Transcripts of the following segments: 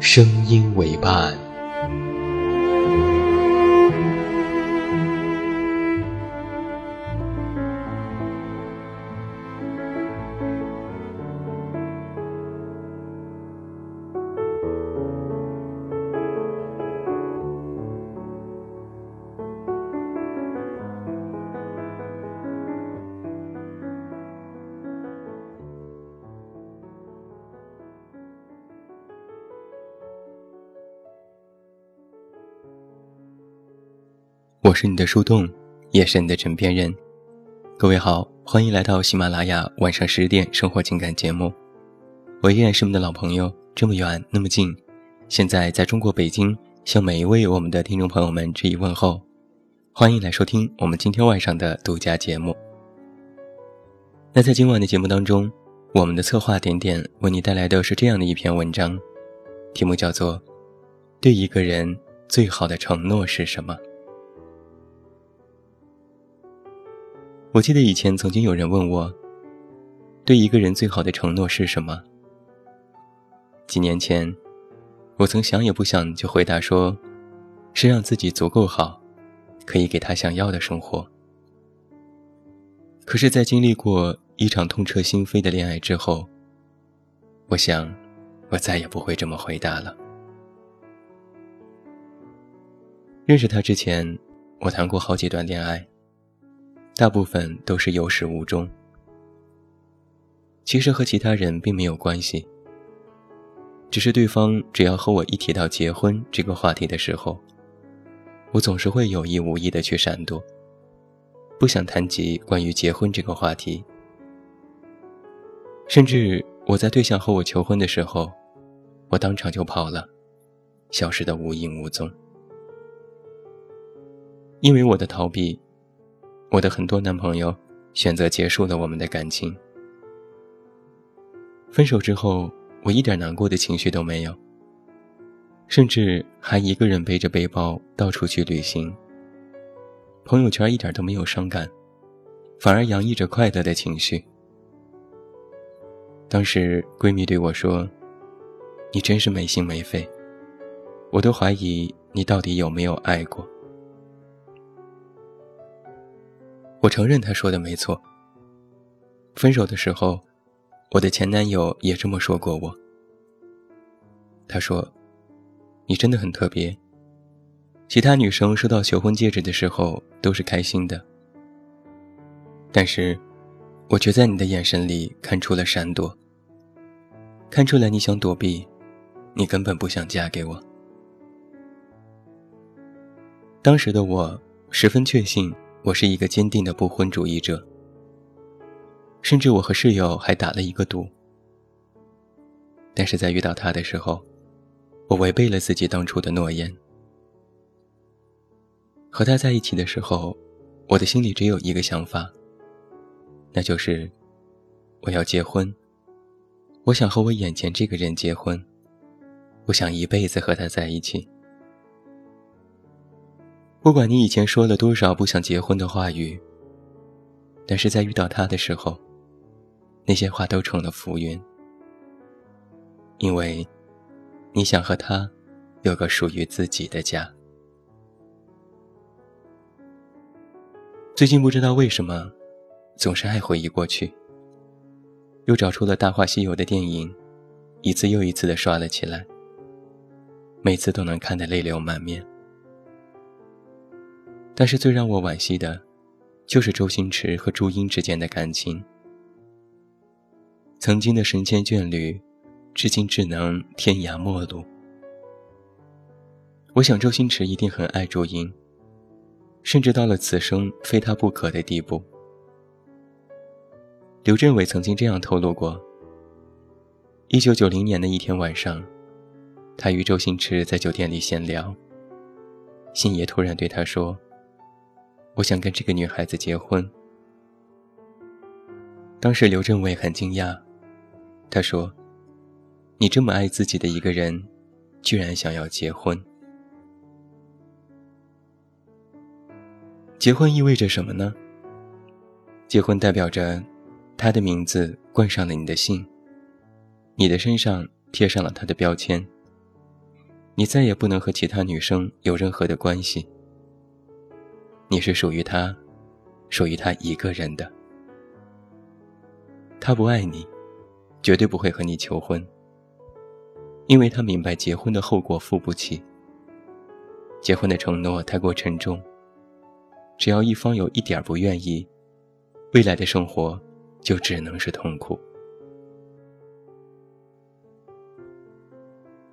声音为伴。我是你的树洞，也是你的枕边人。各位好，欢迎来到喜马拉雅晚上十点生活情感节目。我依然是我们的老朋友，这么远那么近。现在在中国北京，向每一位我们的听众朋友们致以问候。欢迎来收听我们今天晚上的独家节目。那在今晚的节目当中，我们的策划点点为你带来的是这样的一篇文章，题目叫做《对一个人最好的承诺是什么》。我记得以前曾经有人问我，对一个人最好的承诺是什么？几年前，我曾想也不想就回答说，是让自己足够好，可以给他想要的生活。可是，在经历过一场痛彻心扉的恋爱之后，我想，我再也不会这么回答了。认识他之前，我谈过好几段恋爱。大部分都是有始无终，其实和其他人并没有关系，只是对方只要和我一提到结婚这个话题的时候，我总是会有意无意的去闪躲，不想谈及关于结婚这个话题，甚至我在对象和我求婚的时候，我当场就跑了，消失的无影无踪，因为我的逃避。我的很多男朋友选择结束了我们的感情。分手之后，我一点难过的情绪都没有，甚至还一个人背着背包到处去旅行。朋友圈一点都没有伤感，反而洋溢着快乐的情绪。当时闺蜜对我说：“你真是没心没肺，我都怀疑你到底有没有爱过。”我承认他说的没错。分手的时候，我的前男友也这么说过我。他说：“你真的很特别。其他女生收到求婚戒指的时候都是开心的，但是，我却在你的眼神里看出了闪躲，看出来你想躲避，你根本不想嫁给我。”当时的我十分确信。我是一个坚定的不婚主义者，甚至我和室友还打了一个赌。但是在遇到他的时候，我违背了自己当初的诺言。和他在一起的时候，我的心里只有一个想法，那就是我要结婚。我想和我眼前这个人结婚，我想一辈子和他在一起。不管你以前说了多少不想结婚的话语，但是在遇到他的时候，那些话都成了浮云。因为，你想和他有个属于自己的家。最近不知道为什么，总是爱回忆过去，又找出了《大话西游》的电影，一次又一次的刷了起来。每次都能看得泪流满面。但是最让我惋惜的，就是周星驰和朱茵之间的感情。曾经的神仙眷侣，至今只能天涯陌路。我想周星驰一定很爱朱茵，甚至到了此生非他不可的地步。刘镇伟曾经这样透露过：，一九九零年的一天晚上，他与周星驰在酒店里闲聊，星爷突然对他说。我想跟这个女孩子结婚。当时刘镇伟很惊讶，他说：“你这么爱自己的一个人，居然想要结婚？结婚意味着什么呢？结婚代表着他的名字冠上了你的姓，你的身上贴上了他的标签，你再也不能和其他女生有任何的关系。”你是属于他，属于他一个人的。他不爱你，绝对不会和你求婚，因为他明白结婚的后果付不起。结婚的承诺太过沉重，只要一方有一点不愿意，未来的生活就只能是痛苦。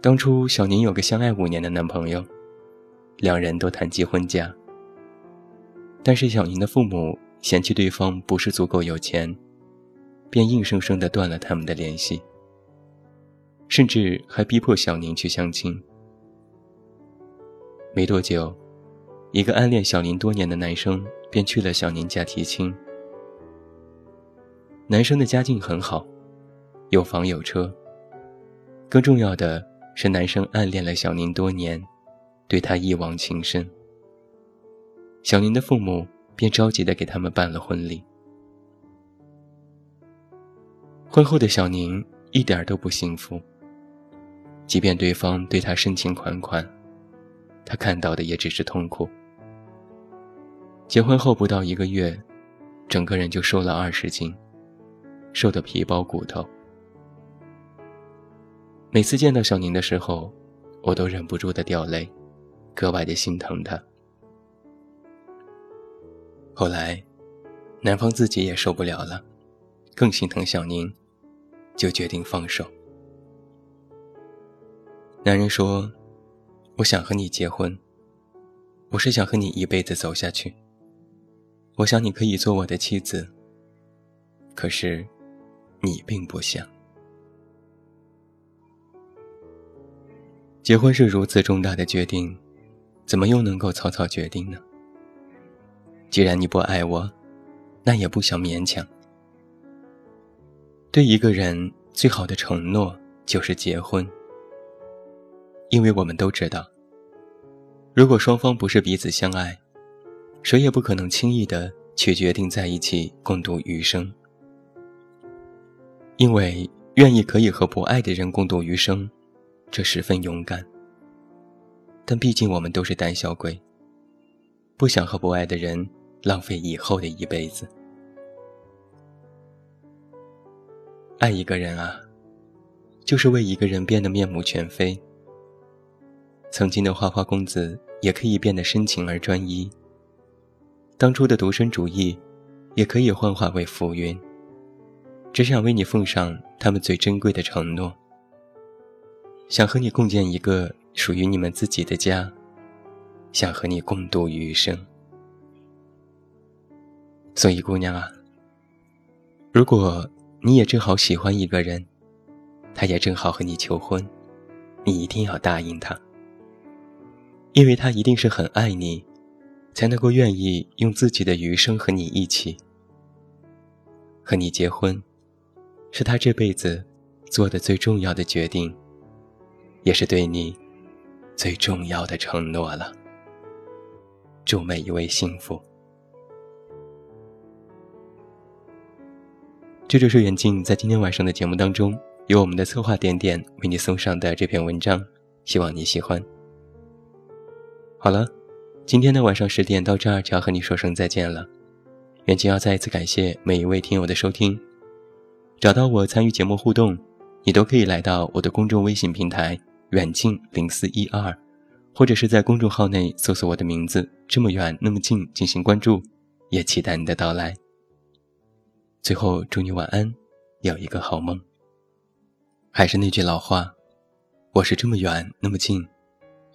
当初小宁有个相爱五年的男朋友，两人都谈及婚嫁。但是小宁的父母嫌弃对方不是足够有钱，便硬生生地断了他们的联系，甚至还逼迫小宁去相亲。没多久，一个暗恋小宁多年的男生便去了小宁家提亲。男生的家境很好，有房有车。更重要的是，男生暗恋了小宁多年，对她一往情深。小宁的父母便着急的给他们办了婚礼。婚后的小宁一点都不幸福。即便对方对她深情款款，她看到的也只是痛苦。结婚后不到一个月，整个人就瘦了二十斤，瘦得皮包骨头。每次见到小宁的时候，我都忍不住的掉泪，格外的心疼她。后来，男方自己也受不了了，更心疼小宁，就决定放手。男人说：“我想和你结婚，我是想和你一辈子走下去。我想你可以做我的妻子，可是，你并不想。结婚是如此重大的决定，怎么又能够草草决定呢？”既然你不爱我，那也不想勉强。对一个人最好的承诺就是结婚，因为我们都知道，如果双方不是彼此相爱，谁也不可能轻易的去决定在一起共度余生。因为愿意可以和不爱的人共度余生，这十分勇敢。但毕竟我们都是胆小鬼，不想和不爱的人。浪费以后的一辈子。爱一个人啊，就是为一个人变得面目全非。曾经的花花公子也可以变得深情而专一。当初的独身主义，也可以幻化为浮云。只想为你奉上他们最珍贵的承诺。想和你共建一个属于你们自己的家，想和你共度余生。所以，姑娘啊，如果你也正好喜欢一个人，他也正好和你求婚，你一定要答应他，因为他一定是很爱你，才能够愿意用自己的余生和你一起，和你结婚，是他这辈子做的最重要的决定，也是对你最重要的承诺了。祝每一位幸福。这就是远近在今天晚上的节目当中，由我们的策划点点为你送上的这篇文章，希望你喜欢。好了，今天的晚上十点到这儿就要和你说声再见了。远近要再一次感谢每一位听友的收听。找到我参与节目互动，你都可以来到我的公众微信平台远近零四一二，或者是在公众号内搜索我的名字“这么远那么近”进行关注，也期待你的到来。最后，祝你晚安，有一个好梦。还是那句老话，我是这么远那么近，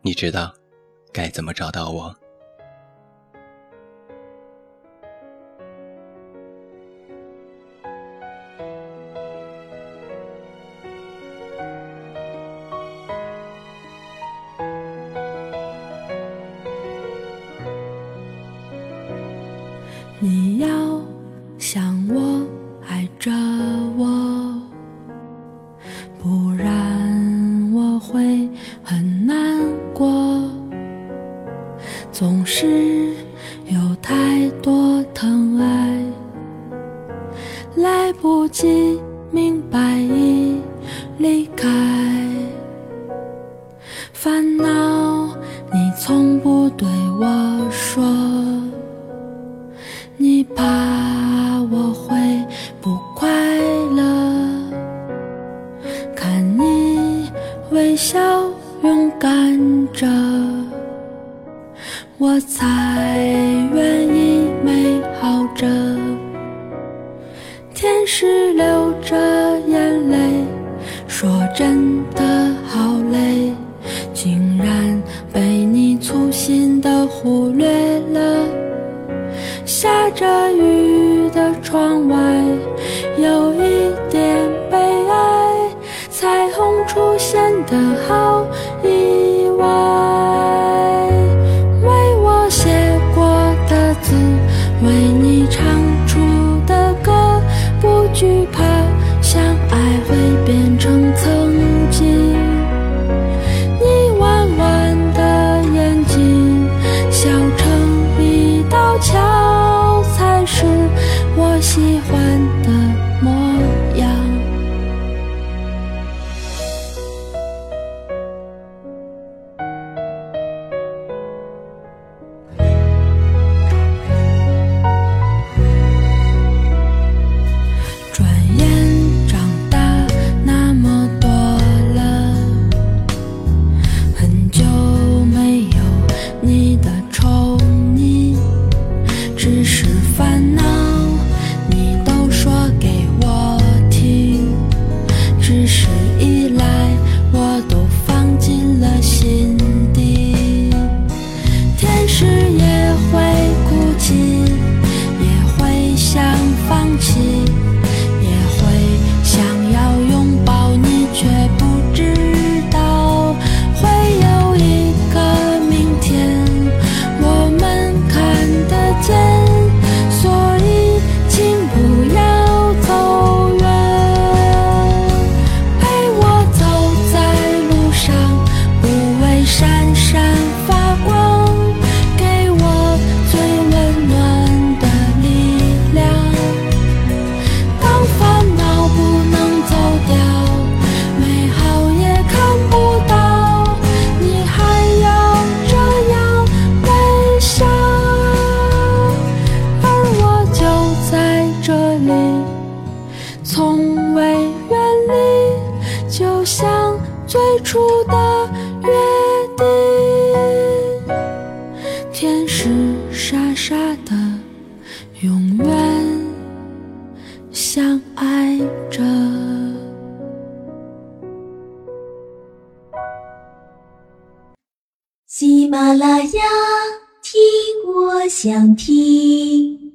你知道该怎么找到我。你要从不对我说。你怕我会不快乐，看你微笑勇敢着，我才愿意美好着。天使流着眼泪，说真的窗外，有一点悲哀。彩虹出现的好想听。